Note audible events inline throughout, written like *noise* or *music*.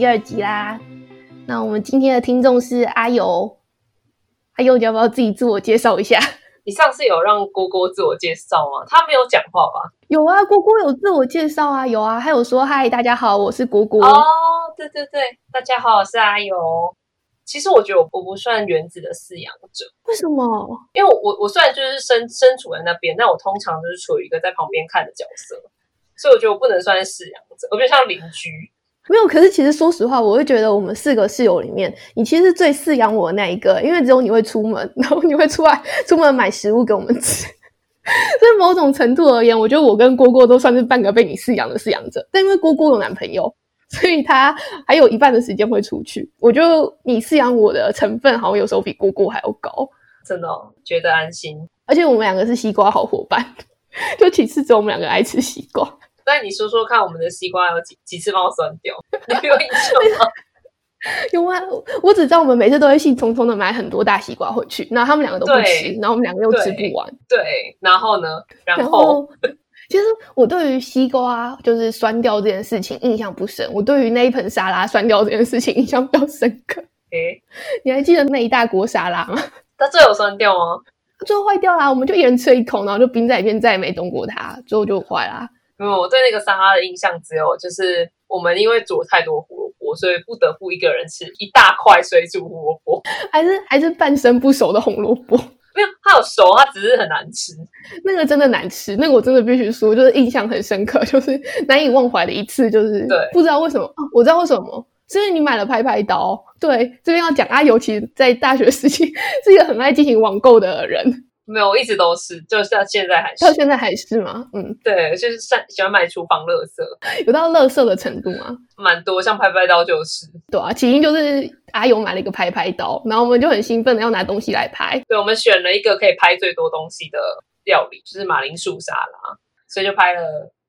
第二集啦。那我们今天的听众是阿尤，阿尤，你要不要自己自我介绍一下？*laughs* 你上次有让郭郭自我介绍吗？他没有讲话吧？有啊，郭郭有自我介绍啊，有啊，他有说嗨，大家好，我是郭郭。哦，对对对，大家好，我是阿尤。其实我觉得我我不算原子的饲养者，为什么？因为我我虽然就是身身处在那边，但我通常就是处于一个在旁边看的角色，所以我觉得我不能算是饲养者，我比较像邻居。没有，可是其实说实话，我会觉得我们四个室友里面，你其实是最饲养我的那一个，因为只有你会出门，然后你会出来出门买食物给我们吃。*laughs* 所以某种程度而言，我觉得我跟郭郭都算是半个被你饲养的饲养者。但因为郭郭有男朋友，所以他还有一半的时间会出去。我觉得你饲养我的成分，好像有时候比郭郭还要高，真的哦、觉得安心。而且我们两个是西瓜好伙伴，*laughs* 就其次只有我们两个爱吃西瓜。那你说说看，我们的西瓜有几几次帮我酸掉？*laughs* 你有印象吗？*laughs* 有啊，我只知道我们每次都会兴冲冲的买很多大西瓜回去，然后他们两个都不吃，然后我们两个又吃不完。对，然后呢？然然后后，其实我对于西瓜就是酸掉这件事情印象不深，我对于那一盆沙拉酸掉这件事情印象比较深刻。诶，你还记得那一大锅沙拉吗？*laughs* 它最后酸掉吗？最后坏掉啦，我们就一人吃了一口，然后就冰在里面，再也没动过它，最后就坏啦。没有，我对那个沙拉的印象只有就是我们因为煮了太多胡萝卜，所以不得不一个人吃一大块水煮胡萝卜。*laughs* 还是还是半生不熟的红萝卜，*laughs* 没有，它有熟，它只是很难吃。那个真的难吃，那个我真的必须说，就是印象很深刻，*laughs* 就是难以忘怀的一次，就是对不知道为什么，哦，我知道为什么。是因为你买了拍拍刀，对，这边要讲阿尤，其实在大学时期是一个很爱进行网购的人，没有，我一直都是，就是到现在还是到。现在还是吗？嗯，对，就是善喜欢买厨房垃圾，有到垃圾的程度吗？蛮多，像拍拍刀就是。对啊，起因就是阿勇买了一个拍拍刀，然后我们就很兴奋的要拿东西来拍，对，我们选了一个可以拍最多东西的料理，就是马铃薯沙拉，所以就拍了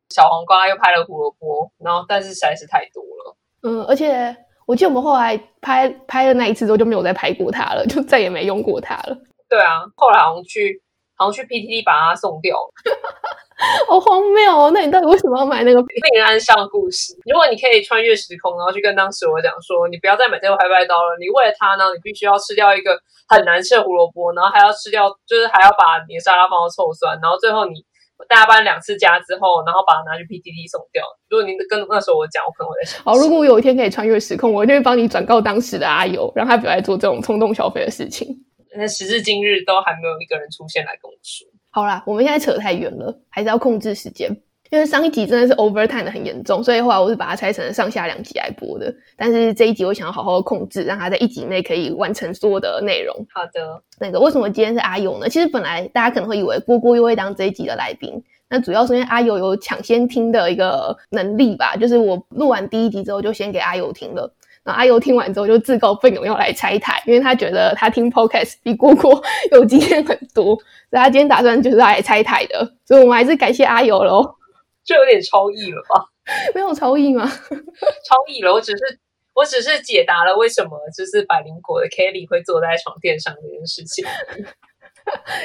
小黄瓜，又拍了胡萝卜，然后但是实在是太多了。嗯，而且我记得我们后来拍拍了那一次之后就没有再拍过它了，就再也没用过它了，对啊，后来好像去好像去 PTT 把它送掉了。*laughs* 好荒谬哦！那你到底为什么要买那个？令人安详的故事。如果你可以穿越时空，然后去跟当时我讲说，你不要再买这个拍拍刀了，你为了它呢，你必须要吃掉一个很难吃的胡萝卜，然后还要吃掉，就是还要把你的沙拉放到臭酸，然后最后你大家搬两次家之后，然后把它拿去 PTT 送掉。如果你跟那时候我讲，我可能会在想，好，如果我有一天可以穿越时空，我一定会帮你转告当时的阿友，让他不要再做这种冲动消费的事情。那时至今日都还没有一个人出现来跟我说。好啦，我们现在扯太远了，还是要控制时间。因为上一集真的是 overtime 的很严重，所以后来我是把它拆成了上下两集来播的。但是这一集我想要好好控制，让它在一集内可以完成所有的内容。好的，那个为什么今天是阿友呢？其实本来大家可能会以为郭郭又会当这一集的来宾，那主要是因为阿友有抢先听的一个能力吧，就是我录完第一集之后就先给阿友听了。然后阿尤听完之后就自告奋勇要来拆台，因为他觉得他听 podcast 比郭郭 *laughs* 有经验很多，所以他今天打算就是来拆台的。所以我们还是感谢阿尤喽，*laughs* 就有点超意了吧？没有超意吗？*laughs* 超意了，我只是我只是解答了为什么就是百灵果的 Kelly 会坐在床垫上这件事情。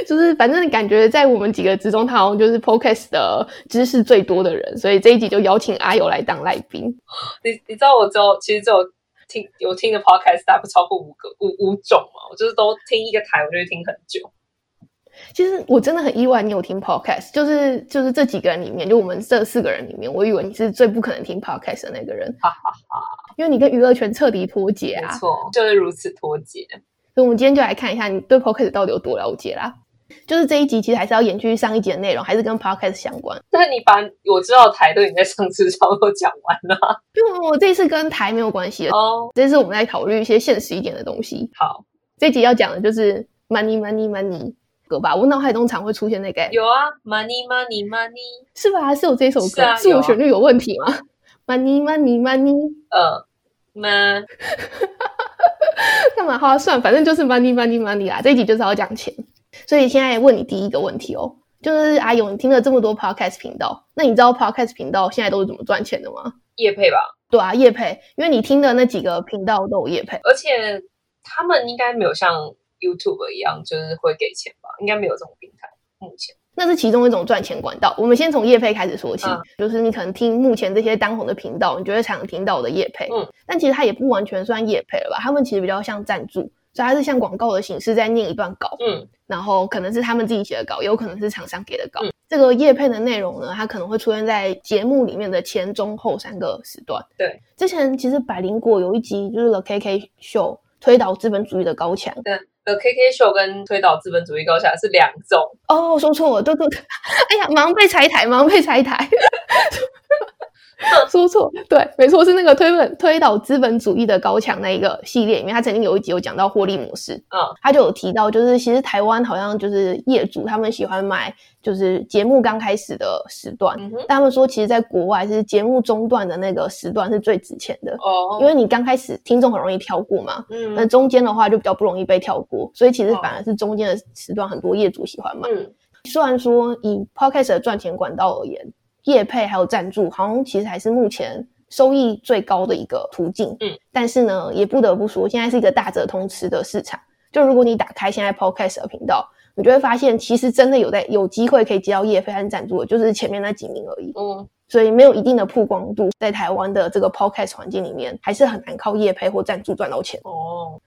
就是反正感觉在我们几个之中，他好像就是 podcast 的知识最多的人，所以这一集就邀请阿尤来当来宾。你你知道我只有其实只有听有听的 podcast 大概不超过五个五五种嘛，我就是都听一个台，我就会听很久。其实我真的很意外，你有听 podcast，就是就是这几个人里面，就我们这四个人里面，我以为你是最不可能听 podcast 的那个人，哈哈哈，因为你跟娱乐圈彻底脱节啊。没错，就是如此脱节。所以我们今天就来看一下你对 podcast 到底有多了解啦。就是这一集其实还是要延续上一集的内容，还是跟 podcast 相关。但你把我知道的台都已经在上次差不多讲完了 *laughs* 因为我这次跟台没有关系了，哦。这次我们在考虑一些现实一点的东西。好，这一集要讲的就是 money money money 歌吧，我脑海中常会出现那个，有啊，money money money，是吧？是有这首歌，是啊有啊我旋律有问题吗？money money money，呃，man，*laughs* 干嘛？好、啊，算了，反正就是 money money money 啦。这一集就是要讲钱，所以现在问你第一个问题哦，就是阿勇，你听了这么多 podcast 频道，那你知道 podcast 频道现在都是怎么赚钱的吗？叶配吧，对啊，业配，因为你听的那几个频道都有业配。而且他们应该没有像 YouTube 一样，就是会给钱吧？应该没有这种平台。目前那是其中一种赚钱管道。我们先从业配开始说起，嗯就是你可能听目前这些当红的频道，你就会常听到的业配。嗯，但其实它也不完全算业配了吧？他们其实比较像赞助，所以它是像广告的形式在念一段稿，嗯然后可能是他们自己写的稿，也有可能是厂商给的稿。嗯这个业配的内容呢，它可能会出现在节目里面的前、中、后三个时段。对，之前其实百灵果有一集就是 The KK Show 推倒资本主义的高墙。呃，KK 秀跟推倒资本主义高下是两种。哦，说错了，对对对，哎呀，忙被拆台，忙被拆台。*laughs* *laughs* 说错，对，没错，是那个推本推倒资本主义的高墙那一个系列里面，他曾经有一集有讲到获利模式，嗯。他就有提到，就是其实台湾好像就是业主他们喜欢买就是节目刚开始的时段，嗯哼，但他们说其实在国外是节目中段的那个时段是最值钱的，哦，因为你刚开始听众很容易跳过嘛，嗯。那嗯中间的话就比较不容易被跳过，所以其实哦。反而是中间的时段很多业主喜欢买。嗯。虽然说以 podcast 的赚钱管道而言，业配还有赞助，好像其实还是目前收益最高的一个途径。嗯，但是呢，也不得不说，现在是一个大者通吃的市场。就如果你打开现在 podcast 的频道，你就会发现，其实真的有在有机会可以接到业配和赞助的，就是前面那几名而已。嗯所以没有一定的曝光度，在台湾的这个 podcast 环境里面，还是很难靠业配或赞助赚到钱。哦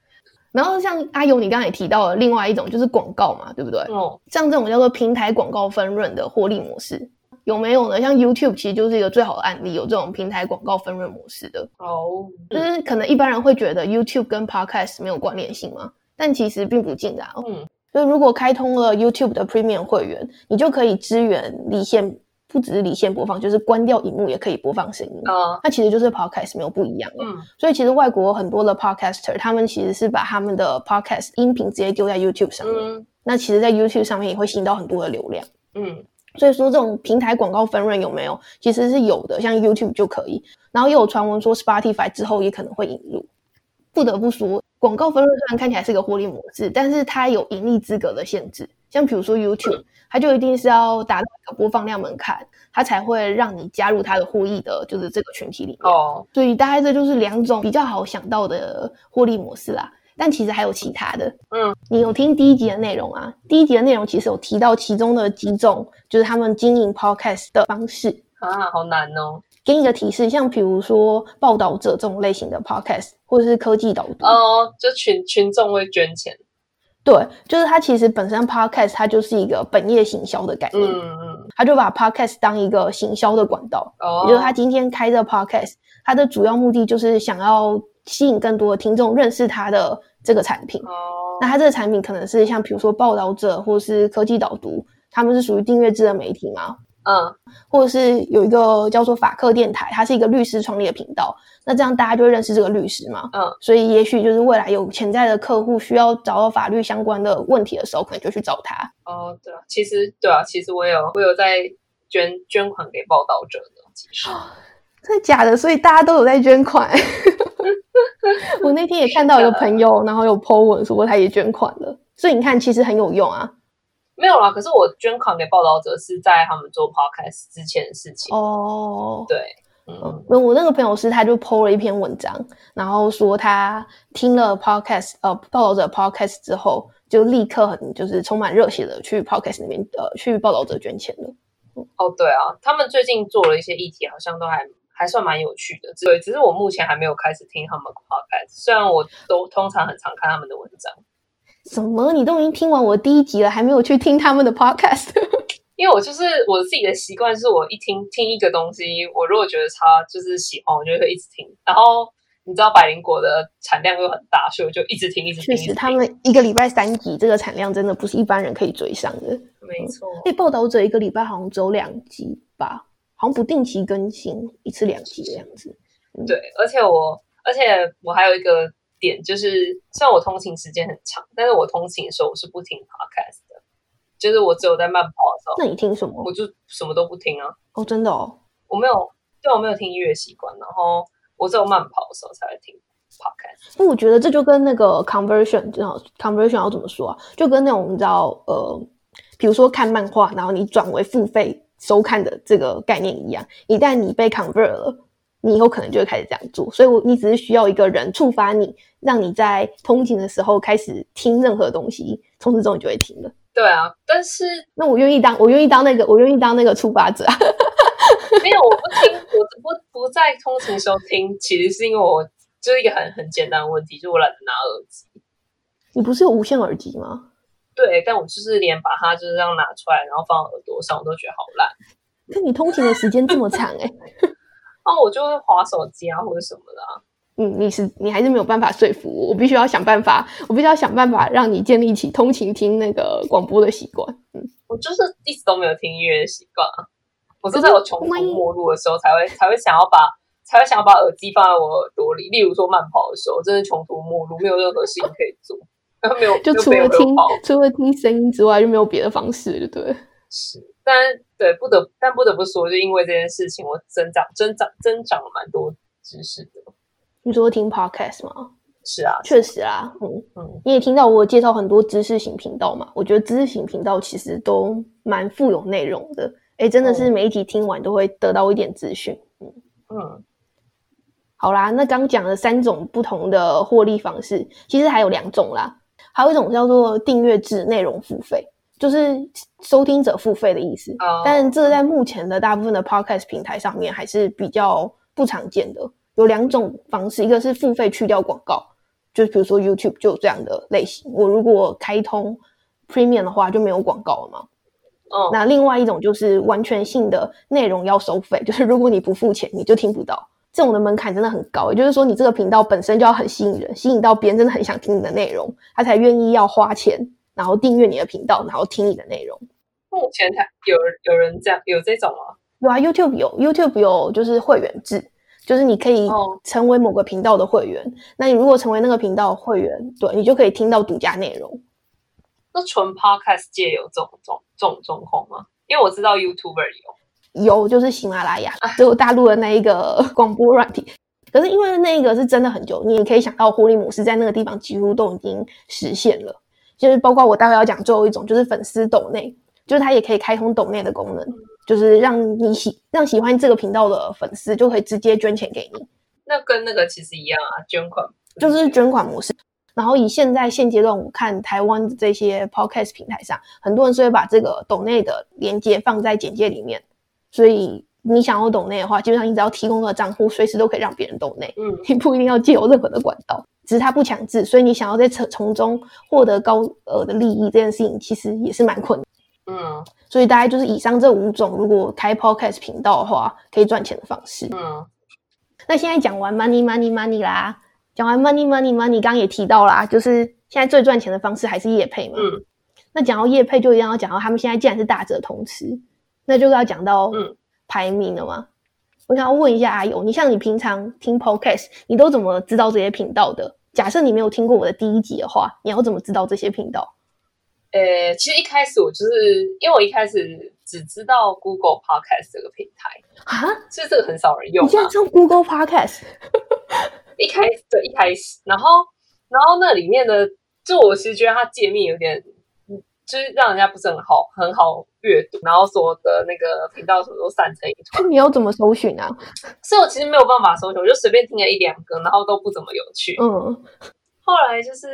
然后像阿勇，你刚才也提到了另外一种就是广告嘛，对不对？哦像这种叫做平台广告分润的获利模式，有没有呢？像 YouTube 其实就是一个最好的案例，有这种平台广告分润模式的。哦，就是可能一般人会觉得 YouTube 跟 Podcast 没有关联性嘛，但其实并不尽然哦。嗯所以如果开通了 YouTube 的 Premium 会员，你就可以支援离线，不只是离线播放，就是关掉荧幕也可以播放声音。啊那其实就是 Podcast 没有不一样了。嗯所以其实外国很多的 Podcaster，他们其实是把他们的 Podcast 音频直接丢在 YouTube 上面。嗯那其实，在 YouTube 上面也会吸引到很多的流量。嗯所以说，这种平台广告分润有没有？其实是有的，像 YouTube 就可以。然后又有传闻说 Spotify 之后也可能会引入。不得不说，广告分润虽然看起来是个获利模式，但是它有盈利资格的限制。像比如说 YouTube，它就一定是要达到一个播放量门槛，它才会让你加入它的获益的，就是这个群体里面。哦所以大概这就是两种比较好想到的获利模式啦。但其实还有其他的，嗯，你有听第一集的内容啊？第一集的内容其实有提到其中的几种，就是他们经营 podcast 的方式。啊，好难哦。给你一个提示，像比如说报道者这种类型的 podcast，或者是科技导读，哦，就群群众会捐钱。对，就是它其实本身 podcast 它就是一个本业行销的概念，嗯嗯他就把 podcast 当一个行销的管道，哦，也就是他今天开这 podcast，它的主要目的就是想要吸引更多的听众认识他的这个产品。哦那它这个产品可能是像比如说报道者或是科技导读，他们是属于订阅制的媒体嘛，嗯或者是有一个叫做法克电台，它是一个律师创立的频道，那这样大家就会认识这个律师嘛。嗯所以也许就是未来有潜在的客户需要找到法律相关的问题的时候，可能就去找他。哦，对啊，其实对啊，其实我有我有在捐捐款给报道者的，其实真的假的？所以大家都有在捐款。*laughs* 我那天也看到一个朋友，然后有 po 文说他也捐款了，所以你看，其实很有用啊。没有啦。可是我捐款给报道者是在他们做 podcast 之前的事情。哦，对，嗯嗯，那我那个朋友是，他就 PO 了一篇文章，然后说他听了 podcast 呃报道者 podcast 之后，就立刻很就是充满热血的去 podcast 那边呃去报道者捐钱了。哦，对啊，他们最近做了一些议题，好像都还还算蛮有趣的。对，只是我目前还没有开始听他们的 podcast，虽然我都通常很常看他们的文章，什么？你都已经听完我第一集了，还没有去听他们的 podcast？*laughs* 因为我就是我自己的习惯，是我一听听一个东西，我如果觉得它就是喜欢，我就会一直听。然后你知道百灵果的产量又很大，所以我就一直听，一直听。确实，他们一个礼拜三集，这个产量真的不是一般人可以追上的。没错，那报道者一个礼拜好像只有两集吧，好像不定期更新，一次两集的样子。对，而且我而且我还有一个点，就是虽然我通勤时间很长，但是我通勤的时候我是不听 podcast 的，就是我只有在慢跑的时候，那你听什么我？就什么都不听啊，哦，真的哦。我没有对我没有听音乐习惯，然后我只有慢跑的时候才会听 podcast。因为我觉得这就跟那个 conversion，知道 conversion 要怎么说啊？就跟那种你知道，呃，比如说看漫画，然后你转为付费收看的这个概念一样。一旦你被 convert 了，你以后可能就会开始这样做。所以，我你只是需要一个人触发你，让你在通勤的时候开始听任何东西，从此之后你就会听了。对啊，但是那我愿意当，我愿意当那个，我愿意当那个触发者。*laughs* 没有，我不听，我不不在通勤时候听，其实是因为我就是一个很很简单的问题，就我懒得拿耳机。你不是有无线耳机吗？对，但我就是连把它就是这样拿出来，然后放耳朵上，我都觉得好烂。那你通勤的时间这么长哎、哦，我就会划手机啊，或者什么的、啊。嗯，你是你还是没有办法说服我，我必须要想办法，我必须要想办法让你建立起通勤听那个广播的习惯。嗯，我就是一直都没有听音乐的习惯啊，我是在我穷途末路的时候才会才会想要把才会想要把耳机放在我耳朵里。例如说慢跑的时候，真的穷途末路，没有任何事情可以做，然后没有就除了听除了听声音之外，就没有别的方式，对对？*laughs* 是，但对不得但不得不说，就因为这件事情，我增长增长增长了蛮多知识的。你说听 podcast 吗？是啊，确实啊，嗯嗯，你也听到我介绍很多知识型频道嘛？我觉得知识型频道其实都蛮富有内容的，哎，真的是每一集听完都会得到一点资讯。嗯嗯，好啦，那刚讲了三种不同的获利方式，其实还有两种啦，还有一种叫做订阅制内容付费，就是收听者付费的意思。哦、但这个在目前的大部分的 podcast 平台上面还是比较不常见的。有两种方式，一个是付费去掉广告，就比如说 YouTube 就有这样的类型。我如果开通 Premium 的话，就没有广告了嘛。哦，那另外一种就是完全性的内容要收费，就是如果你不付钱，你就听不到。这种的门槛真的很高，也就是说，你这个频道本身就要很吸引人，吸引到别人真的很想听你的内容，他才愿意要花钱，然后订阅你的频道，然后听你的内容。目前他有有人这样有这种吗？有啊，YouTube 有，YouTube 有就是会员制。就是你可以成为某个频道的会员，哦、那你如果成为那个频道会员，对你就可以听到独家内容。那纯 Podcast 界有这种这种这种状况吗？因为我知道 YouTuber 有，有就是喜马拉雅，只有大陆的那一个 *laughs* 广播软体。可是因为那个是真的很久，你也可以想到获利模式在那个地方几乎都已经实现了。就是包括我待会要讲最后一种，就是粉丝抖内，就是它也可以开通抖内的功能。就是让你喜让喜欢这个频道的粉丝就可以直接捐钱给你，那跟那个其实一样啊，捐款就是捐款模式。然后以现在现阶段我看台湾的这些 podcast 平台上，很多人是会把这个抖内的连接放在简介里面，所以你想要懂内的话，基本上你只要提供个账户，随时都可以让别人懂内，嗯，*laughs* 你不一定要借由任何的管道，只是它不强制，所以你想要在从中获得高额的利益，这件事情其实也是蛮困难。嗯，所以大概就是以上这五种，如果开 podcast 频道的话，可以赚钱的方式。嗯，那现在讲完 money money money 啦，讲完 money money money，刚刚也提到啦，就是现在最赚钱的方式还是业配嘛。嗯，那讲到业配，就一定要讲到他们现在既然是大者同吃，那就要讲到嗯排名了嘛。我想要问一下阿友，你像你平常听 podcast，你都怎么知道这些频道的？假设你没有听过我的第一集的话，你要怎么知道这些频道？呃，其实一开始我就是因为我一开始只知道 Google Podcast 这个平台啊，其实这个很少人用、啊。你现在用 Google Podcast？*laughs* 一开始对一开始，然后然后那里面的，就我其实觉得它界面有点，就是让人家不是很好很好阅读，然后所有的那个频道什么都散成一团。你要怎么搜寻啊？所以我其实没有办法搜寻，我就随便听了一两个，然后都不怎么有趣。嗯，后来就是。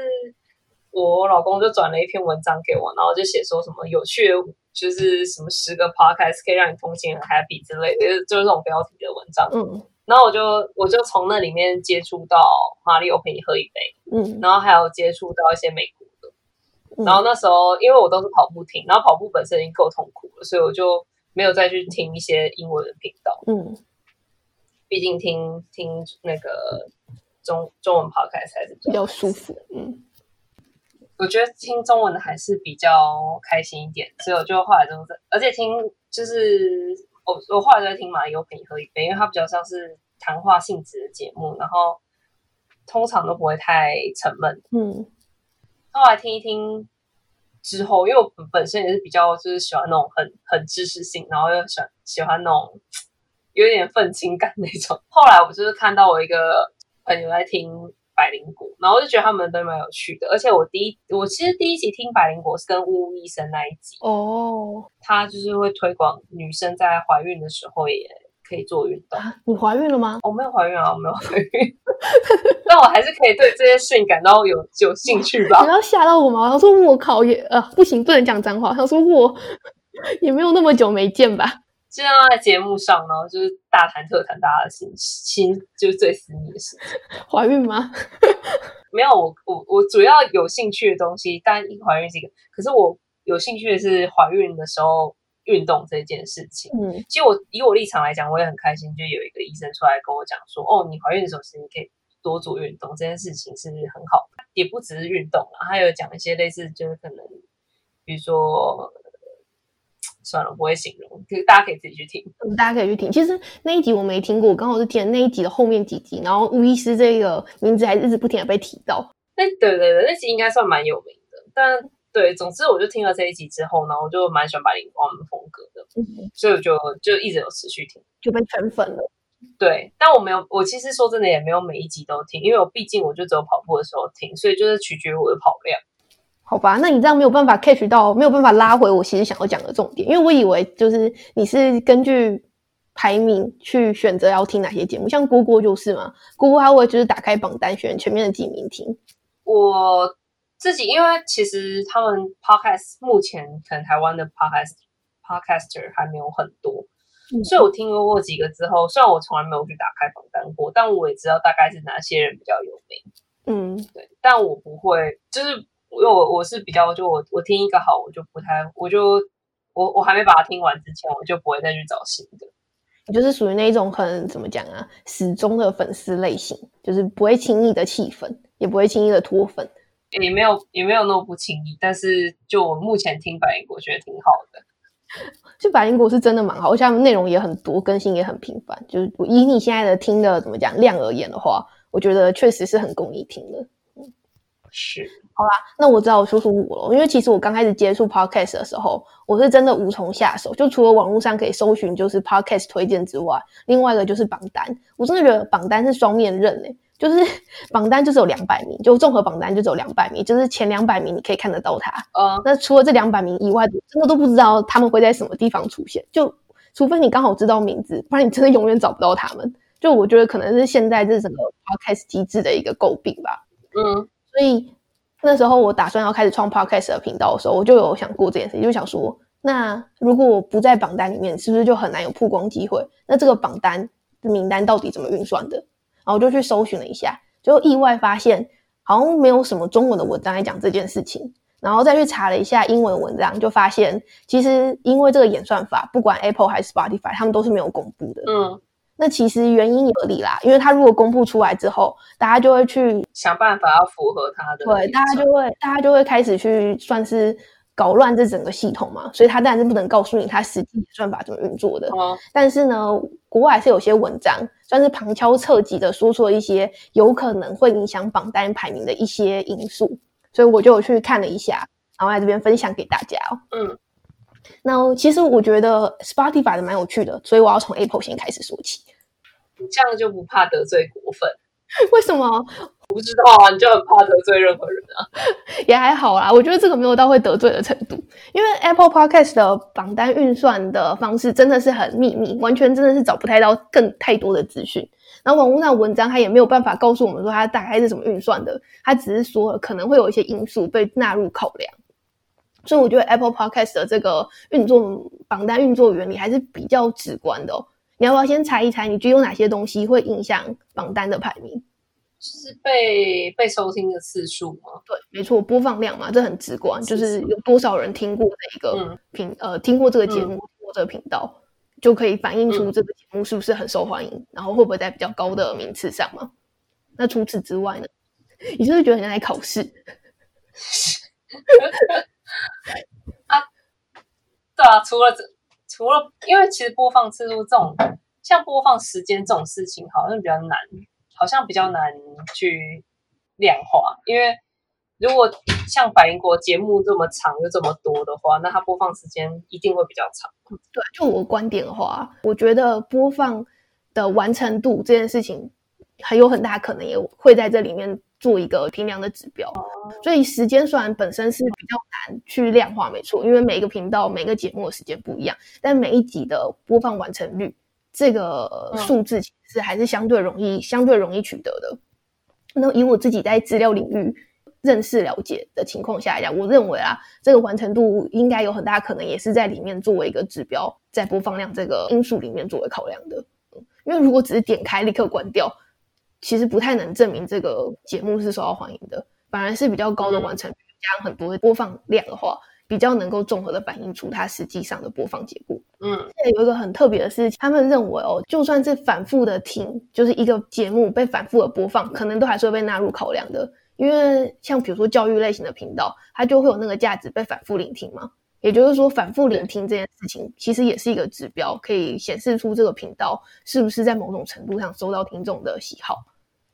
我老公就转了一篇文章给我，然后就写说什么有趣的，就是什么十个 podcast 可以让你通勤很 happy 之类的，就是这种标题的文章。嗯，然后我就我就从那里面接触到马里奥陪你喝一杯，嗯，然后还有接触到一些美国然后那时候因为我都是跑步听，然后跑步本身已经够痛苦了，所以我就没有再去听一些英文的频道。嗯，毕竟听听那个中中文 podcast 还是比较舒服。嗯。我觉得听中文的还是比较开心一点，所以我就后来都在，而且听就是我我后来就在听马里奥陪你喝一杯，因为它比较像是谈话性质的节目，然后通常都不会太沉闷。嗯，后来听一听之后，因为我本身也是比较就是喜欢那种很很知识性，然后又喜欢喜欢那种有点愤青感那种。后来我就是看到我一个朋友在听。百灵果，然后我就觉得他们都蛮有趣的，而且我第一我其实第一集听百灵果是跟巫医生那一集哦，他就是会推广女生在怀孕的时候也可以做运动。啊，你怀孕了吗？我没有怀孕啊，我没有怀孕，*laughs* 但我还是可以对这些事情感到有有兴趣吧你。要吓到我吗？他说我靠也呃不行，不能讲脏话。他说我 *laughs* 也没有那么久没见吧？尽量在节目上，然后就是大谈特谈大家的心心，就是最私密的事情。怀孕吗？没有，我我我主要有兴趣的东西，当然怀孕是一个，可是我有兴趣的是怀孕的时候运动这件事情。嗯，其实我以我立场来讲，我也很开心，就有一个医生出来跟我讲说，哦，你怀孕的时候其实你可以多做运动，这件事情是很好的，也不只是运动啊，还有讲一些类似就是可能，比如说，算了，我不会形容，就是大家可以自己去听。大家可以去听。其实那一集我没听过，我刚好是听了那一集的后面几集，然后吴医师这个名字还一直不停的被提到。那对对对，那集应该算蛮有名的，但对，总之我就听了这一集之后呢，我就蛮喜欢白灵光的风格的，嗯，所以我就就一直有持续听。就被圈粉了。对，但我没有，我其实说真的也没有每一集都听，因为我毕竟我就只有跑步的时候听，所以就是取决于我的跑量。好吧，那你这样没有办法 catch 到，没有办法拉回我其实想要讲的重点，因为我以为就是你是根据排名去选择要听哪些节目，像郭郭就是嘛，郭郭他会就是打开榜单选前面的几名听，我自己因为其实他们 podcast 目前可能台湾的 podcast podcaster 还没有很多，嗯所以我听过过几个之后，虽然我从来没有去打开榜单过，但我也知道大概是哪些人比较有名。嗯，对，但我不会，就是因为我我是比较，就我我听一个好，我就不太，我就我我还没把它听完之前，我就不会再去找新的。你就是属于那一种很怎么讲啊，始终的粉丝类型，就是不会轻易的弃粉，也不会轻易的脱粉。也没有也没有那么不轻易，但是就我目前听百灵果觉得挺好的。就百灵果是真的蛮好，而且他们内容也很多，更新也很频繁。就是以你现在的听的怎么讲量而言的话，我觉得确实是很供你听的。是，好啦那我知道我说说我了，因为其实我刚开始接触 podcast 的时候，我是真的无从下手。就除了网络上可以搜寻就是 podcast 推荐之外，另外一个就是榜单。我真的觉得榜单是双面刃诶、就是 *laughs* 榜单就只有两百名，就综合榜单就只有两百名，就是前两百名你可以看得到它。呃，那除了这两百名以外，真的都不知道他们会在什么地方出现。就除非你刚好知道名字，不然你真的永远找不到他们。就我觉得可能是现在这整个 podcast 机制的一个诟病吧。嗯，所以那时候我打算要开始创 podcast 的频道的时候，我就有想过这件事情，就想说，那如果我不在榜单里面，是不是就很难有曝光机会？那这个榜单的名单到底怎么运算的？然后我就去搜寻了一下，就意外发现好像没有什么中文的文章来讲这件事情。然后再去查了一下英文文章，就发现其实因为这个演算法，不管 Apple 还是 Spotify，他们都是没有公布的。嗯，那其实原因有理啦，因为他如果公布出来之后，大家就会去想办法要符合他的对，大家就会大家就会开始去算是搞乱这整个系统嘛，所以他当然是不能告诉你他实际演算法怎么运作的。哦，但是呢，国外还是有些文章算是旁敲侧击的说出了一些有可能会影响榜单排名的一些因素，所以我就有去看了一下，然后在这边分享给大家哦。嗯，那其实我觉得 Spotify 的蛮有趣的，所以我要从 Apple 先开始说起。你这样就不怕得罪果粉？*laughs* 为什么？我不知道啊，你就很怕得罪任何人啊。也还好啦，我觉得这个没有到会得罪的程度，因为 Apple Podcast 的榜单运算的方式真的是很秘密，完全真的是找不太到更太多的资讯。然后网络上文章它也没有办法告诉我们说它大概是怎么运算的，它只是说可能会有一些因素被纳入考量。所以我觉得 Apple Podcast 的这个运作榜单运作原理还是比较直观的哦。你要不要先猜一猜，你觉得有哪些东西会影响榜单的排名？就是被被收听的次数吗？对，没错，播放量嘛，这很直观，就是有多少人听过这一个嗯频、呃，听过这个节目，听过这个频道，就可以反映出嗯这个节目是不是很受欢迎，然后会不会在比较高的名次上嘛？那除此之外呢？你是不是觉得很像在考试？*laughs* 啊对啊，除了这，除了因为其实播放次数这种，像播放时间这种事情，好像比较难，好像比较难去量化。因为如果像百灵果节目这么长又这么多的话，那它播放时间一定会比较长。对，就我观点的话，我觉得播放的完成度这件事情，很有很大可能也会在这里面做一个评量的指标。所以时间虽然本身是比较难去量化，没错，因为每个频道、每个节目的时间不一样，但每一集的播放完成率这个数字其实还是相对容易、相对容易取得的。那以我自己在资料领域认识了解的情况下来讲，我认为啊，这个完成度应该有很大可能也是在里面作为一个指标，在播放量这个因素里面作为考量的。因为如果只是点开立刻关掉，其实不太能证明这个节目是受到欢迎的。反而是比较高的完成率，加上很多的播放量的话，比较能够综合的反映出它实际上的播放结果。嗯，现在有一个很特别的事情，他们认为哦，就算是反复的听，就是一个节目被反复的播放，可能都还是会被纳入考量的。因为像比如说教育类型的频道，它就会有那个价值被反复聆听嘛。也就是说，反复聆听这件事情，其实也是一个指标，可以显示出这个频道是不是在某种程度上收到听众的喜好。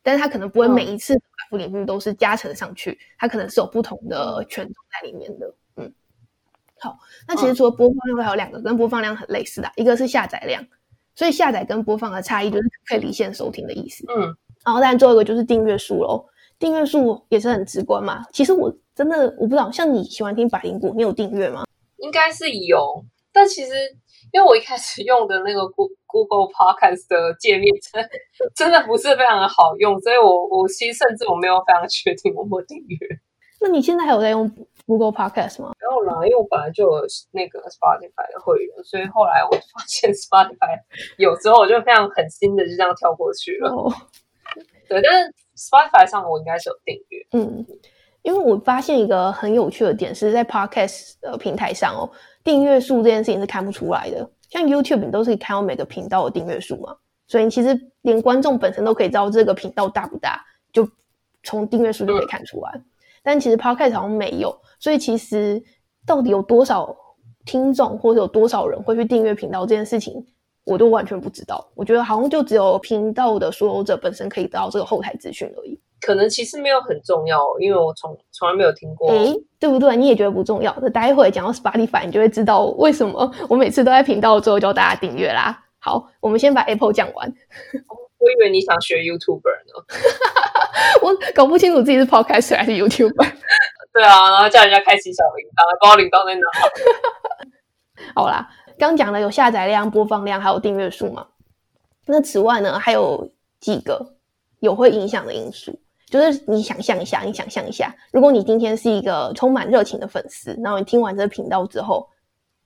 但是它可能不会每一次反复聆听都是加成上去，它可能是有不同的权重在里面的。嗯，好，那其实除了播放量，还有两个跟播放量很类似的，一个是下载量，所以下载跟播放的差异就是可以离线收听的意思。嗯，然后当然最后一个就是订阅数喽，订阅数也是很直观嘛。其实我真的我不知道，像你喜欢听百灵果，你有订阅吗？应该是有，但其实。因为我一开始用的那个 Google Podcast 的界面真真的不是非常的好用，所以我我其实甚至我没有非常确定我有订阅。那你现在还有在用 Google Podcast 吗？没有啦，因为我本来就有那个 Spotify 的会员，所以后来我发现 *laughs* Spotify 有之后，我就非常狠心的就这样跳过去了。对，但是 Spotify 上我应该是有订阅。嗯，因为我发现一个很有趣的点是在 Podcast 的平台上哦。订阅数这件事情是看不出来的，像 YouTube 你都是可以看到每个频道的订阅数嘛，所以其实连观众本身都可以知道这个频道大不大，就从订阅数就可以看出来。但其实 Podcast 好像没有，所以其实到底有多少听众或者有多少人会去订阅频道这件事情，我都完全不知道。我觉得好像就只有频道的所有者本身可以得到这个后台资讯而已。可能其实没有很重要，因为我从从来没有听过，诶，对不对？你也觉得不重要？那待会讲到 Spotify，你就会知道为什么我每次都在频道最后叫大家订阅啦。好，我们先把 Apple 讲完。我以为你想学 YouTuber 呢，*laughs* 我搞不清楚自己是 Podcast 还是 YouTuber。*laughs* 对啊，然后叫人家开启小铃铛，不知道铃铛在哪。*laughs* 好啦，刚讲了有下载量、播放量，还有订阅数嘛。那此外呢，还有几个有会影响的因素。就是你想象一下，你想象一下，如果你今天是一个充满热情的粉丝，然后你听完这个频道之后，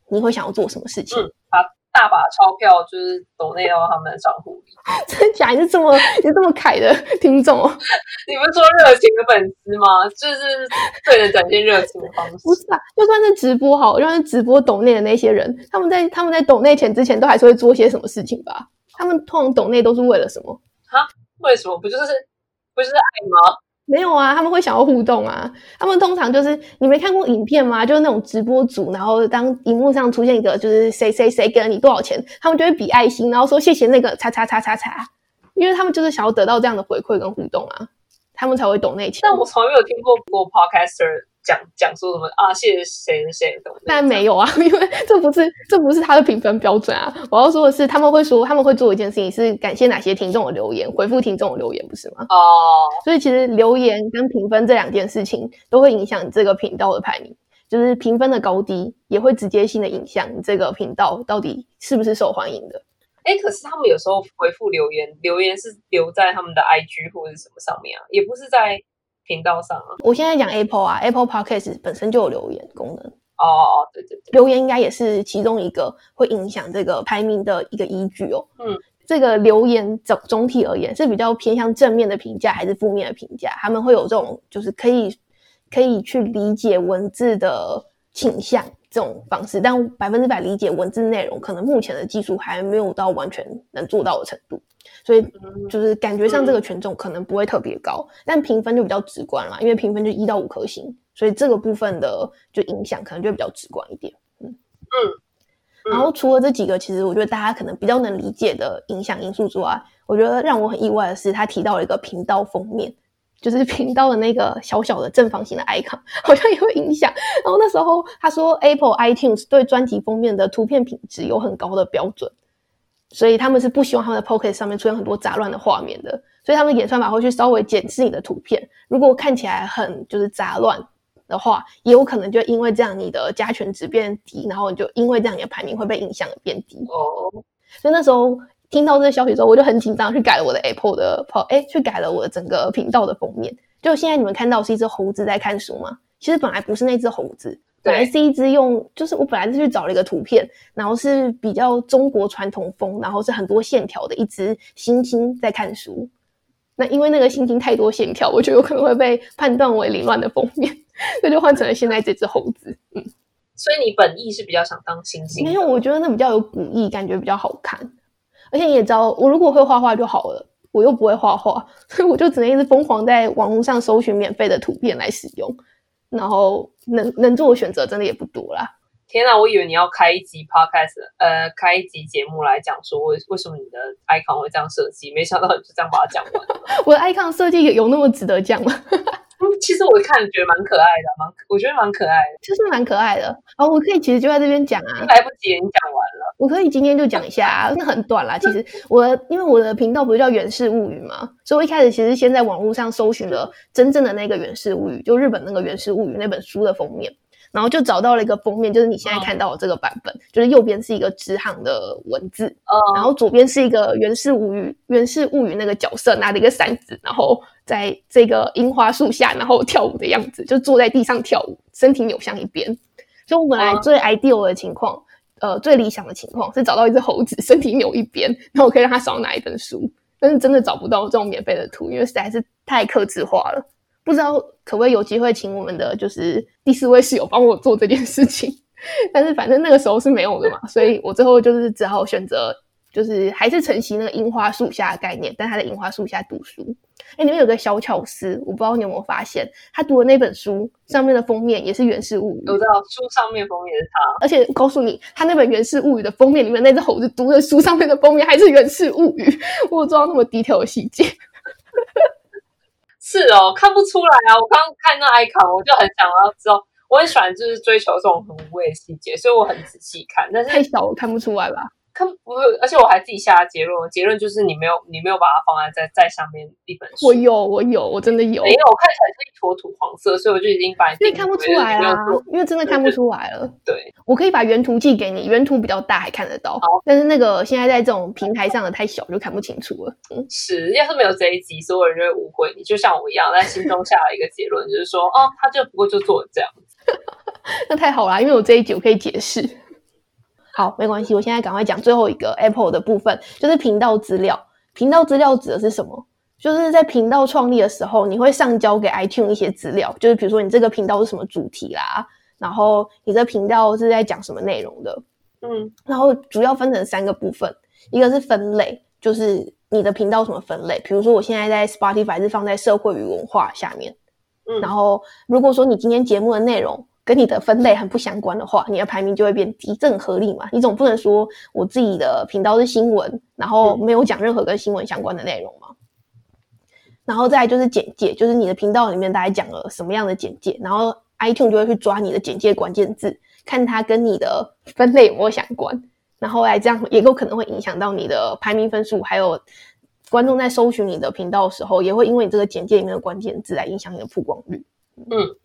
你会想要做什么事情？嗯，把大把钞票就是抖内到他们的账户里。*laughs* 真假？你是这么你这么凯的听众？*laughs* 你不是说热情的粉丝吗？就是最能展现热情的方式。不是啊，就算是直播好，就算是直播抖内的那些人，他们在他们在抖内前之前，都还是会做些什么事情吧？他们通常抖内都是为了什么？哈？为什么？不就是？不就是爱吗？没有啊，他们会想要互动啊。他们通常就是你没看过影片吗？就是那种直播组，然后当荧幕上出现一个就是谁谁谁给了你多少钱，他们就会比爱心，然后说谢谢那个叉叉叉叉叉，因为他们就是想要得到这样的回馈跟互动啊，他们才会懂那钱。但我从来没有听过过 podcaster。讲讲说什么啊？谢谢谁谁的？但没有啊，*laughs* 因为这不是这不是他的评分标准啊。我要说的是，他们会说他们会做一件事情，是感谢哪些听众的留言，回复听众的留言，不是吗？哦，所以其实留言跟评分这两件事情都会影响你这个频道的排名，就是评分的高低也会直接性的影响你这个频道到底是不是受欢迎的。哎，可是他们有时候回复留言，留言是留在他们的 IG 或者什么上面啊，也不是在。频道上啊，我现在讲 Apple 啊，Apple Podcast 本身就有留言功能哦哦，对对对，留言应该也是其中一个会影响这个排名的一个依据哦。嗯，这个留言总总体而言是比较偏向正面的评价还是负面的评价？他们会有这种就是可以可以去理解文字的倾向这种方式，但百分之百理解文字内容，可能目前的技术还没有到完全能做到的程度。所以就是感觉上这个权重可能不会特别高，但评分就比较直观啦，因为评分就一到五颗星，所以这个部分的就影响可能就比较直观一点。嗯嗯，然后除了这几个，其实我觉得大家可能比较能理解的影响因素之外，我觉得让我很意外的是，他提到了一个频道封面，就是频道的那个小小的正方形的 icon，*laughs* 好像也会影响。然后那时候他说，Apple iTunes 对专辑封面的图片品质有很高的标准。所以他们是不希望他们的 Pocket 上面出现很多杂乱的画面的，所以他们的演算法会去稍微检视你的图片，如果看起来很就是杂乱的话，也有可能就因为这样你的加权值变低，然后你就因为这样你的排名会被影响的变低。哦，所以那时候听到这个消息之后，我就很紧张，去改了我的 Apple 的 Po，，哎，去改了我的整个频道的封面。就现在你们看到是一只猴子在看书吗？其实本来不是那只猴子，本来是一只用，就是我本来是去找了一个图片，然后是比较中国传统风，然后是很多线条的一只猩猩在看书。那因为那个猩猩太多线条，我觉得有可能会被判断为凌乱的封面，所以就换成了现在这只猴子。嗯，所以你本意是比较想当猩猩？没有，我觉得那比较有古意，感觉比较好看。而且你也知道，我如果会画画就好了，我又不会画画，所以我就只能一直疯狂在网络上搜寻免费的图片来使用，然后能能做的选择真的也不多啦。天哪，我以为你要开一集 podcast，呃，开一集节目来讲说为为什么你的 icon 会这样设计，没想到你就这样把它讲完。*laughs* 我的 icon 设计有那么值得讲吗？其实我看觉得蛮可爱的，蛮我觉得蛮可爱的，就是蛮可爱的。哦，我可以其实就在这边讲啊，来不及，你讲完了。我可以今天就讲一下，那很短啦。其实 *laughs* 我因为我的频道不是叫《源氏物语》嘛，所以我一开始其实先在网络上搜寻了真正的那个《源氏物语》，就日本那个《源氏物语》那本书的封面。然后就找到了一个封面，就是你现在看到的这个版本，就是右边是一个直行的文字，然后左边是一个《源氏物语》《源氏物语》那个角色拿着一个扇子，然后在这个樱花树下，然后跳舞的样子，就坐在地上跳舞，身体扭向一边。所以我本来最 ideal 的情况，呃，最理想的情况是找到一只猴子，*laughs* 身体扭一边，然后我可以让它少拿一本书。但是真的找不到这种免费的图，因为实在是太克制化了。不知道可不可以有机会请我们的就是第四位室友帮我做这件事情，*laughs* 但是反正那个时候是没有的嘛，所以我最后就是只好选择就是还是承袭那个樱花树下的概念，但他在樱花树下读书。哎，里面有个小巧思，我不知道你有没有发现，他读的那本书上面的封面也是《源氏物语》。我知道书上面封面是他，而且告诉你，他那本《源氏物语》的封面里面那只猴子读的书上面的封面还是《源氏物语》，我做到那么低调的细节。*laughs* 是哦，看不出来啊！我刚刚看那 icon，我就很想要知道，我很喜欢就是追求这种很无谓的细节，所以我很仔细看。但是太小，我看不出来吧。看不，而且我还自己下了结论，结论就是你没有，你没有把它放在在在上面一本书。我有，我有，我真的有。没有，看起来是一坨土黄色，所以我就已经把因为看不出来啊，因为真的看不出来了。对，我可以把原图寄给你，原图比较大，还看得到。好，但是那个现在在这种平台上的太小，就看不清楚了。嗯，是，要是没有这一集，所有人就会误会你，就像我一样，在心中下了一个结论，就是说，哦，他就不过就做这样子。*laughs* 那太好啦，因为我这一集我可以解释。好，没关系，我现在赶快讲最后一个 Apple 的部分，就是频道资料。频道资料指的是什么？就是在频道创立的时候，你会上交给 iTune 一些资料，就是比如说你这个频道是什么主题啦，然后你这频道是在讲什么内容的，嗯，然后主要分成三个部分，一个是分类，就是你的频道什么分类，比如说我现在在 Spotify 是放在社会与文化下面，嗯，然后如果说你今天节目的内容。跟你的分类很不相关的话，你的排名就会变低，这很合理嘛？你总不能说我自己的频道是新闻，然后没有讲任何跟新闻相关的内容嘛？然后再就是简介，就是你的频道里面大概讲了什么样的简介，然后 iTunes 就会去抓你的简介关键字，看它跟你的分类有没有相关，然后来这样也有可能会影响到你的排名分数，还有观众在搜寻你的频道的时候，也会因为你这个简介里面的关键字来影响你的曝光率。嗯。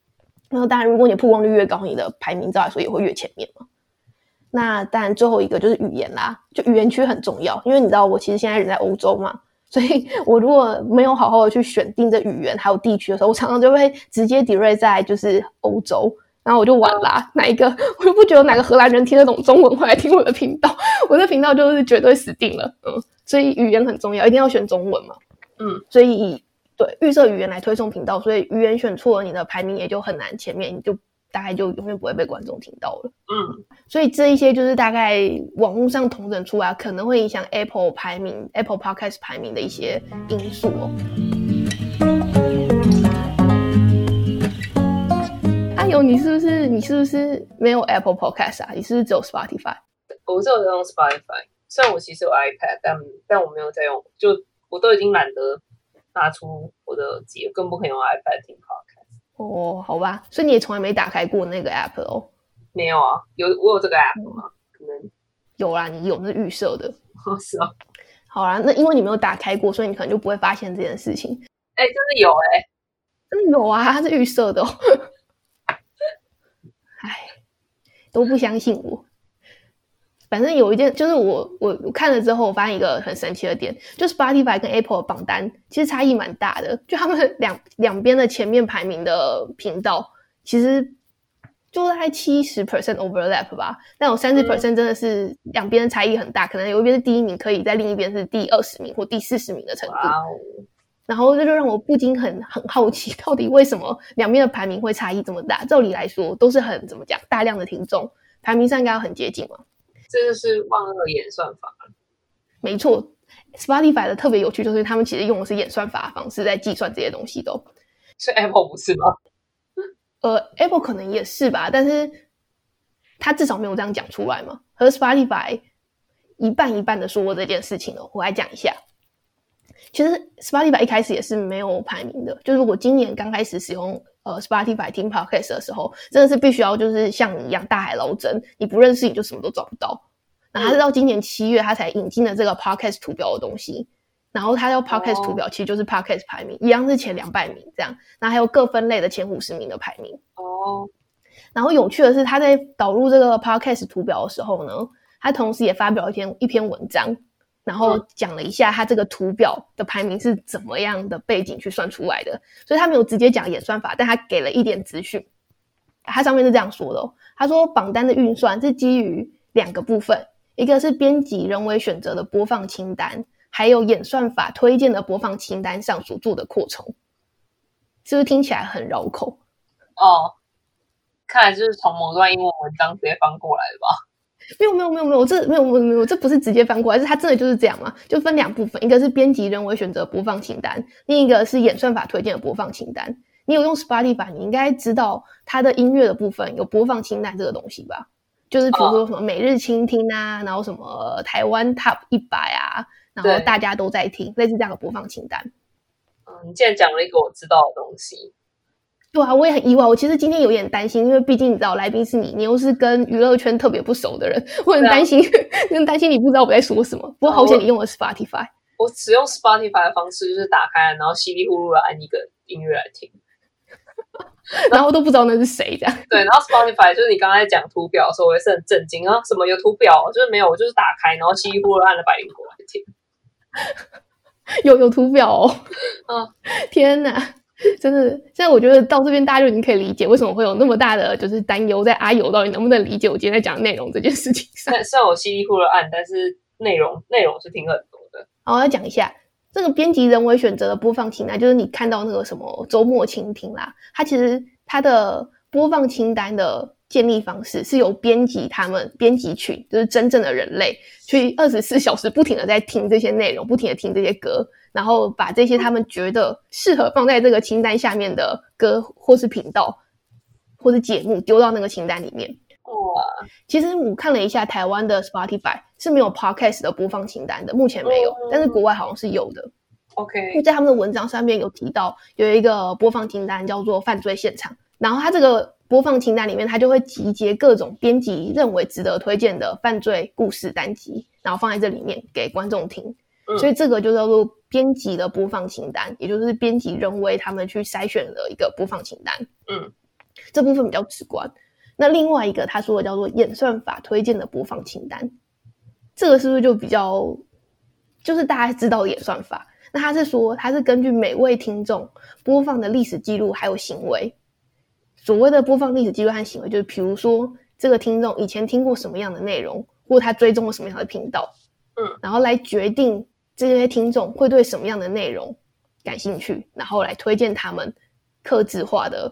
那当然，如果你曝光率越高，你的排名照来说也会越前面嘛。那当然，最后一个就是语言啦，就语言区很重要，因为你知道我其实现在人在欧洲嘛，所以 *laughs* 我如果没有好好的去选定这语言还有地区的时候，我常常就会直接 direct 在就是欧洲，然后我就完啦。哪一个我又不觉得哪个荷兰人听得懂中文会来听我的频道，我的频道就是绝对死定了。嗯，所以语言很重要，一定要选中文嘛。嗯，所以。对，预设语言来推送频道，所以语言选错了，你的排名也就很难前面，你就大概就永远不会被观众听到了。嗯，所以这一些就是大概网络上统整出来可能会影响 Apple 排名、Apple Podcast 排名的一些因素哦。阿勇，你是不是你是不是没有 Apple Podcast 啊？你是不是只有 Spotify？我只有在用 Spotify，虽然我其实有 iPad，但但我没有在用，就我都已经懒得。拿出我的耳机，更不可以用 iPad 听 podcast。哦，好吧，所以你也从来没打开过那个 app 哦？没有啊，有我有这个 app 吗？可能有啦，你有那预设的。*laughs* 是啊，好啦，那因为你没有打开过，所以你可能就不会发现这件事情。哎，真的有哎，真的有啊，它 *laughs* 是预设的。*laughs* 哎，都不相信我。反正有一件，就是我我我看了之后，我发现一个很神奇的点，就是 Spotify 跟 Apple 的榜单其实差异蛮大的，就他们两两边的前面排名的频道，其实就大概七十 percent overlap 吧，但有三十 percent 真的是两边的差异很大，可能有一边是第一名，可以在另一边是第二十名或第四十名的程度。然后这就让我不禁很很好奇，到底为什么两边的排名会差异这么大？照理来说都是很怎么讲，大量的听众排名上应该要很接近嘛。这就是万恶演算法。没错，Spotify 的特别有趣就是他们其实用的是演算法的方式在计算这些东西的哦。所以 Apple 不是吗？呃，Apple 可能也是吧，但是他至少没有这样讲出来嘛。和 Spotify 一半一半的说过这件事情哦，我来讲一下。其实 Spotify 一开始也是没有排名的，就是我今年刚开始使用呃 Spotify 听 Podcast 的时候，真的是必须要就是像你一样大海捞针，你不认识你就什么都找不到。然后他是到今年七月，他才引进了这个 Podcast 图表的东西。然后他叫 Podcast 图表，其实就是 Podcast 排名，一样是前两百名这样。那还有各分类的前五十名的排名。哦，然后有趣的是，他在导入这个 Podcast 图表的时候呢，他同时也发表一篇一篇文章，然后讲了一下他这个图表的排名是怎么样的背景去算出来的。所以他没有直接讲演算法，但他给了一点资讯。他上面是这样说的、哦：他说榜单的运算是基于两个部分，一个是编辑人为选择的播放清单，还有演算法推荐的播放清单上所做的扩充。是不是听起来很绕口？哦，看来就是从某段英文文章直接翻过来的吧？没有没有没有没有，这没有没有没有，这不是直接翻过来，是它真的就是这样嘛？就分两部分，一个是编辑人为选择播放清单，另一个是演算法推荐的播放清单。你有用 Spotify，你应该知道它的音乐的部分有播放清单这个东西吧？就是比如说什么每日倾听啊，然后什么台湾 Top 一百啊，然后大家都在听，类似这样的播放清单。嗯，你竟然讲了一个我知道的东西。对啊，我也很意外。我其实今天有点担心，因为毕竟你知道来宾是你，你又是跟娱乐圈特别不熟的人，我很担心，*laughs* 很担心你不知道我在说什么。不过好险你用了 Spotify。我使用 Spotify 的方式就是打开，然后稀里糊涂的按一个音乐来听。*laughs* 然后都不知道那是谁这样。对，然后 Spotify 就是你刚才讲图表的时候，我也是很震惊啊，什么有图表？就是没有，我就是打开，然后稀里糊涂地按了百灵果来听。*laughs* 有有图表哦，嗯，天哪，*laughs* 真的！现在我觉得到这边大家就已经可以理解为什么会有那么大的就是担忧，在阿友到底能不能理解我今天在讲的内容这件事情上。虽虽然我稀里糊涂按，但是内容内容是听很多的。好，我要讲一下这个编辑人为选择的播放清单，就是你看到那个什么周末倾听啦，它其实它的播放清单的建立方式是由编辑他们编辑群，就是真正的人类，去二十四小时不停的在听这些内容，不停的听这些歌，然后把这些他们觉得适合放在这个清单下面的歌或是频道或是节目丢到那个清单里面。哇，其实我看了一下台湾的 Spotify 是没有 Podcast 的播放清单的，目前没有，但是国外好像是有的。因为 OK，在他们的文章上面有提到有一个播放清单叫做“犯罪现场”，然后它这个播放清单里面，它就会集结各种编辑认为值得推荐的犯罪故事单集，然后放在这里面给观众听。嗯所以这个就叫做编辑的播放清单，也就是编辑认为他们去筛选的一个播放清单。嗯，这部分比较直观。那另外一个他说的叫做演算法推荐的播放清单，这个是不是就比较就是大家知道的演算法？那他是说他是根据每位听众播放的历史记录还有行为，所谓的播放历史记录和行为，就是比如说这个听众以前听过什么样的内容，或他追踪了什么样的频道，嗯，然后来决定这些听众会对什么样的内容感兴趣，然后来推荐他们克制化的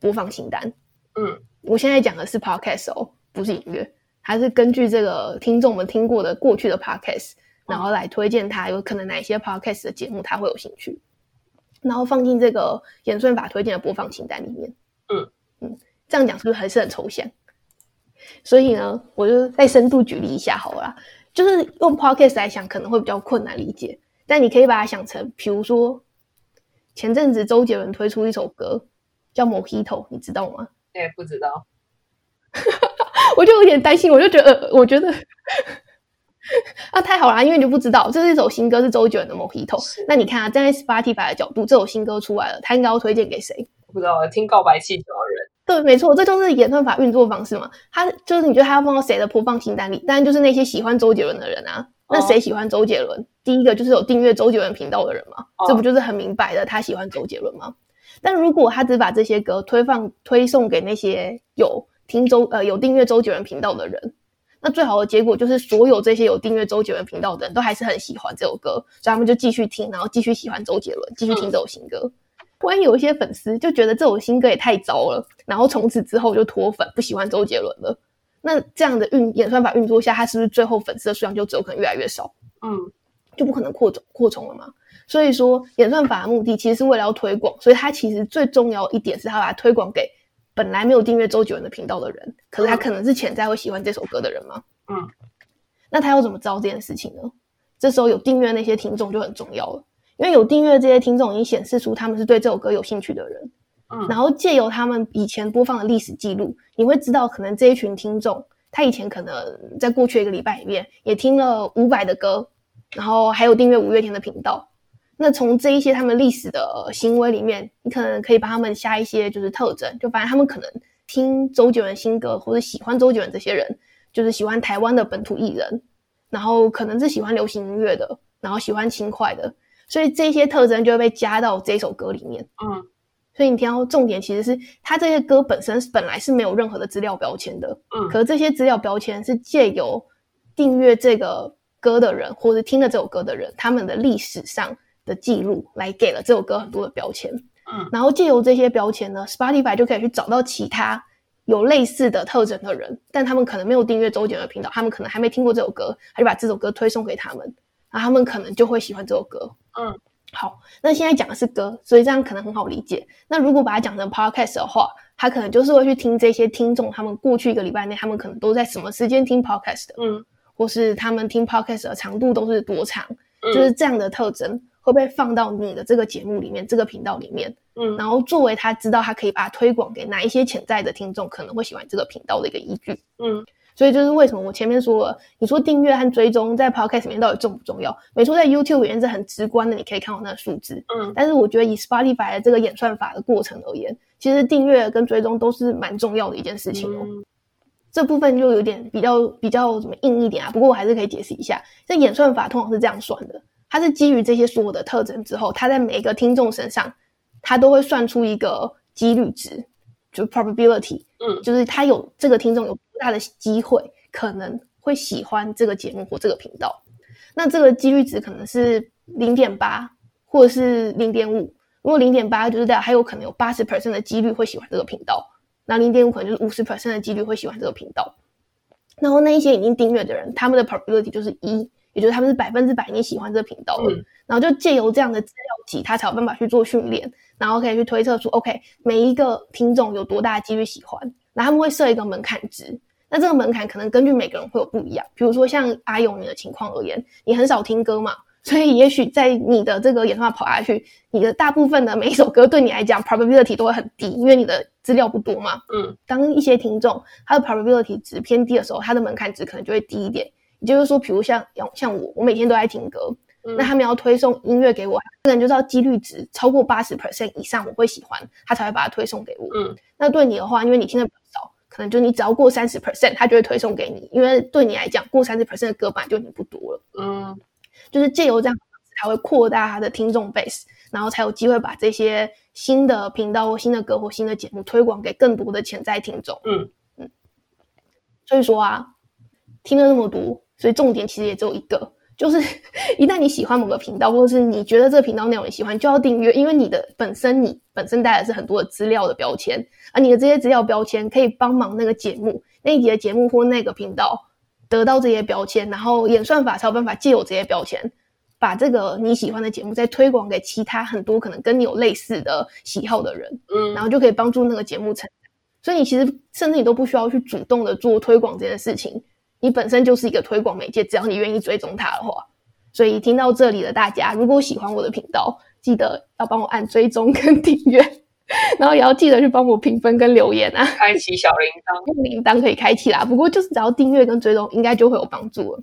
播放清单。嗯，我现在讲的是 podcast 哦，不是音乐，它是根据这个听众们听过的过去的 podcast，然后来推荐他有可能哪些 podcast 的节目他会有兴趣，然后放进这个演算法推荐的播放清单里面。嗯嗯，这样讲是不是还是很抽象？所以呢，我就再深度举例一下好了啦，就是用 podcast 来想可能会比较困难理解，但你可以把它想成，比如说前阵子周杰伦推出一首歌叫《Mojito》，你知道吗？哎不知道。*laughs* 我就有点担心，我就觉得，呃、我觉得 *laughs* 啊，太好啦，因为你就不知道，这是一首新歌，是周杰伦的《Mojito》。那你看啊，站在 Spotify 的角度，这首新歌出来了，他应该要推荐给谁？不知道听告白气球的人，对，没错，这就是演算法运作方式嘛。他就是你觉得他要放到谁的播放清单里？当然就是那些喜欢周杰伦的人啊。那谁喜欢周杰伦？第一个就是有订阅周杰伦频道的人嘛。这不就是很明白的，他喜欢周杰伦吗？但如果他只把这些歌推放推送给那些有听周呃有订阅周杰伦频道的人，那最好的结果就是所有这些有订阅周杰伦频道的人都还是很喜欢这首歌，所以他们就继续听，然后继续喜欢周杰伦，继续听这首新歌。万一有一些粉丝就觉得这首新歌也太糟了，然后从此之后就脱粉，不喜欢周杰伦了，那这样的运演算法运作下，他是不是最后粉丝的数量就只有可能越来越少？嗯，就不可能扩充扩充了嘛？所以说，演算法的目的其实是为了要推广，所以它其实最重要一点是它把它推广给本来没有订阅周杰伦的频道的人，可是他可能是潜在会喜欢这首歌的人嘛？嗯，那他要怎么知道这件事情呢？这时候有订阅那些听众就很重要了。因为有订阅这些听众已经显示出他们是对这首歌有兴趣的人，嗯，然后借由他们以前播放的历史记录，你会知道可能这一群听众他以前可能在过去一个礼拜里面也听了伍佰的歌，然后还有订阅五月天的频道。那从这一些他们历史的行为里面，你可能可以帮他们下一些就是特征，就发现他们可能听周杰伦新歌或者喜欢周杰伦这些人，就是喜欢台湾的本土艺人，然后可能是喜欢流行音乐的，然后喜欢轻快的。所以这些特征就会被加到这首歌里面。嗯，所以你听到重点其实是它这些歌本身本来是没有任何的资料标签的。嗯，可这些资料标签是借由订阅这个歌的人或者听了这首歌的人他们的历史上的记录来给了这首歌很多的标签。嗯，然后借由这些标签呢，Spotify 就可以去找到其他有类似的特征的人，但他们可能没有订阅周杰伦频道，他们可能还没听过这首歌，他就把这首歌推送给他们。然后他们可能就会喜欢这首歌。嗯，好，那现在讲的是歌，所以这样可能很好理解。那如果把它讲成 podcast 的话，他可能就是会去听这些听众，他们过去一个礼拜内，他们可能都在什么时间听 podcast 的，嗯，或是他们听 podcast 的长度都是多长，就是这样的特征会被放到你的这个节目里面，这个频道里面，嗯，然后作为他知道他可以把它推广给哪一些潜在的听众可能会喜欢这个频道的一个依据，嗯。所以就是为什么我前面说了，你说订阅和追踪在 Podcast 里面到底重不重要？没错，在 YouTube 里面是很直观的，你可以看到那个数字。嗯，但是我觉得以 Spotify 的这个演算法的过程而言，其实订阅跟追踪都是蛮重要的一件事情哦。这部分就有点比较比较怎么硬一点啊？不过我还是可以解释一下，这演算法通常是这样算的，它是基于这些所有的特征之后，它在每一个听众身上，它都会算出一个几率值，就 probability。嗯，就是它有这个听众有。大的机会可能会喜欢这个节目或这个频道，那这个几率值可能是零点八或者是零点五。如果零点八就是代表还有可能有八十 percent 的几率会喜欢这个频道，那零点五可能就是五十 percent 的几率会喜欢这个频道。然后那一些已经订阅的人，他们的 probability 就是一，也就是他们是百分之百你喜欢这个频道的。然后就借由这样的资料集，他才有办法去做训练，然后可以去推测出 OK 每一个听众有多大的几率喜欢。然后他们会设一个门槛值。那这个门槛可能根据每个人会有不一样，比如说像阿勇你的情况而言，你很少听歌嘛，所以也许在你的这个演算法跑下去，你的大部分的每一首歌对你来讲 probability 都会很低，因为你的资料不多嘛。嗯，当一些听众他的 probability 值偏低的时候，他的门槛值可能就会低一点。也就是说，比如像像我，我每天都在听歌，那他们要推送音乐给我，可能就是要几率值超过八十 percent 以上，我会喜欢他才会把它推送给我。嗯，那对你的话，因为你听的。可能就你只要过三十 percent，他就会推送给你，因为对你来讲，过三十 percent 的歌版就已经不多了。嗯，就是借由这样，才会扩大他的听众 base，然后才有机会把这些新的频道或新的歌或新的节目推广给更多的潜在听众。嗯嗯。所以说啊，听了那么多，所以重点其实也只有一个。就是一旦你喜欢某个频道，或者是你觉得这个频道内容你喜欢，就要订阅，因为你的本身你本身带的是很多的资料的标签，而你的这些资料标签可以帮忙那个节目那一集的节目或那个频道得到这些标签，然后演算法才有办法借有这些标签，把这个你喜欢的节目再推广给其他很多可能跟你有类似的喜好的人，嗯，然后就可以帮助那个节目成长。所以你其实甚至你都不需要去主动的做推广这件事情。你本身就是一个推广媒介，只要你愿意追踪它的话。所以听到这里的大家，如果喜欢我的频道，记得要帮我按追踪跟订阅，然后也要记得去帮我评分跟留言啊，开启小铃铛，铃铛可以开启啦。不过就是只要订阅跟追踪，应该就会有帮助了。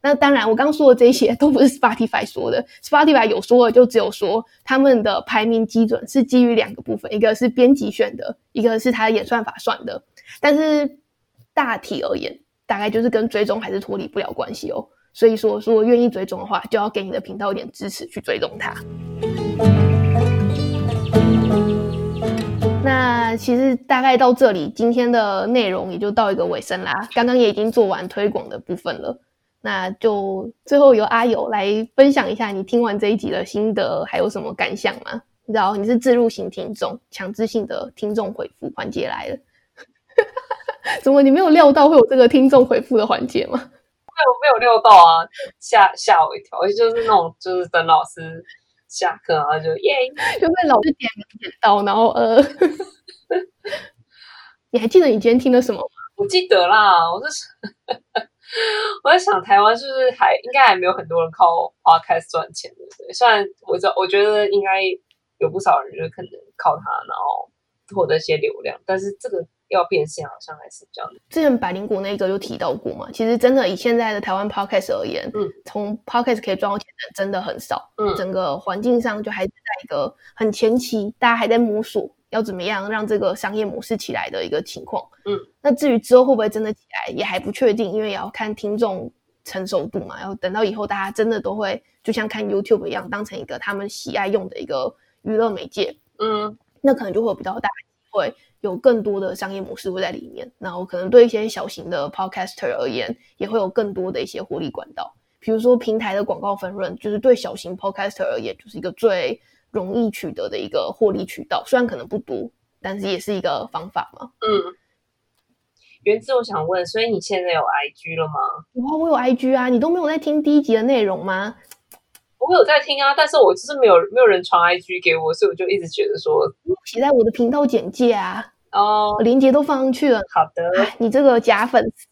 那当然，我刚刚说的这些都不是 Spotify 说的，Spotify 有说的就只有说他们的排名基准是基于两个部分，一个是编辑选的，一个是它的演算法算的。但是大体而言，大概就是跟追踪还是脱离不了关系哦。所以说，如果愿意追踪的话，就要给你的频道一点支持去追踪它。那其实大概到这里，今天的内容也就到一个尾声啦。刚刚也已经做完推广的部分了，那就最后由阿友来分享一下你听完这一集的心得，还有什么感想吗？你知道你是自入型听众，强制性的听众回复环节来了。*laughs* 怎么你没有料到会有这个听众回复的环节吗？没有没有料到啊，吓吓我一跳，就是那种就是等老师。下课然后就耶，就被老师点名点到，然后呃，*laughs* 你还记得你今天听的什么吗？我记得啦，我是 *laughs* 我在想，台湾是不是还应该还没有很多人靠 podcast 赚钱的？对，虽然我知道，我觉得应该有不少人就可能靠它，然后获得一些流量，但是这个。要变现好像还是这样。之前百灵谷那个就提到过嘛，其实真的以现在的台湾 podcast 而言，嗯，从 podcast 可以赚到钱的真的很少，嗯，整个环境上就还是在一个很前期，大家还在摸索要怎么样让这个商业模式起来的一个情况，嗯，那至于之后会不会真的起来，也还不确定，因为也要看听众成熟度嘛，要等到以后大家真的都会就像看 YouTube 一样，当成一个他们喜爱用的一个娱乐媒介，嗯，那可能就会有比较大的机会。有更多的商业模式会在里面，然后可能对一些小型的 podcaster 而言，也会有更多的一些获利管道。比如说平台的广告分润，就是对小型 podcaster 而言，就是一个最容易取得的一个获利渠道。虽然可能不多，但是也是一个方法嘛。嗯，原子，我想问，所以你现在有 IG 了吗？哇，我有 IG 啊！你都没有在听第一集的内容吗？我有在听啊，但是我就是没有没有人传 IG 给我，所以我就一直觉得说写在我的频道简介啊，哦，链接都放上去了。好的，你这个假粉丝，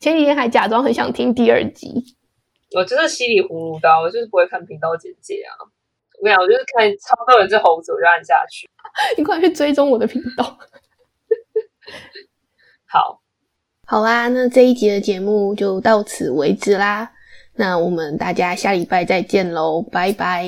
前几天还假装很想听第二集。我就是稀里糊涂的，我就是不会看频道简介啊。我跟你讲，我就是看超多人是猴子，我就按下去。*laughs* 你快去追踪我的频道。好，好啦，那这一集的节目就到此为止啦。那我们大家下礼拜再见喽，拜拜。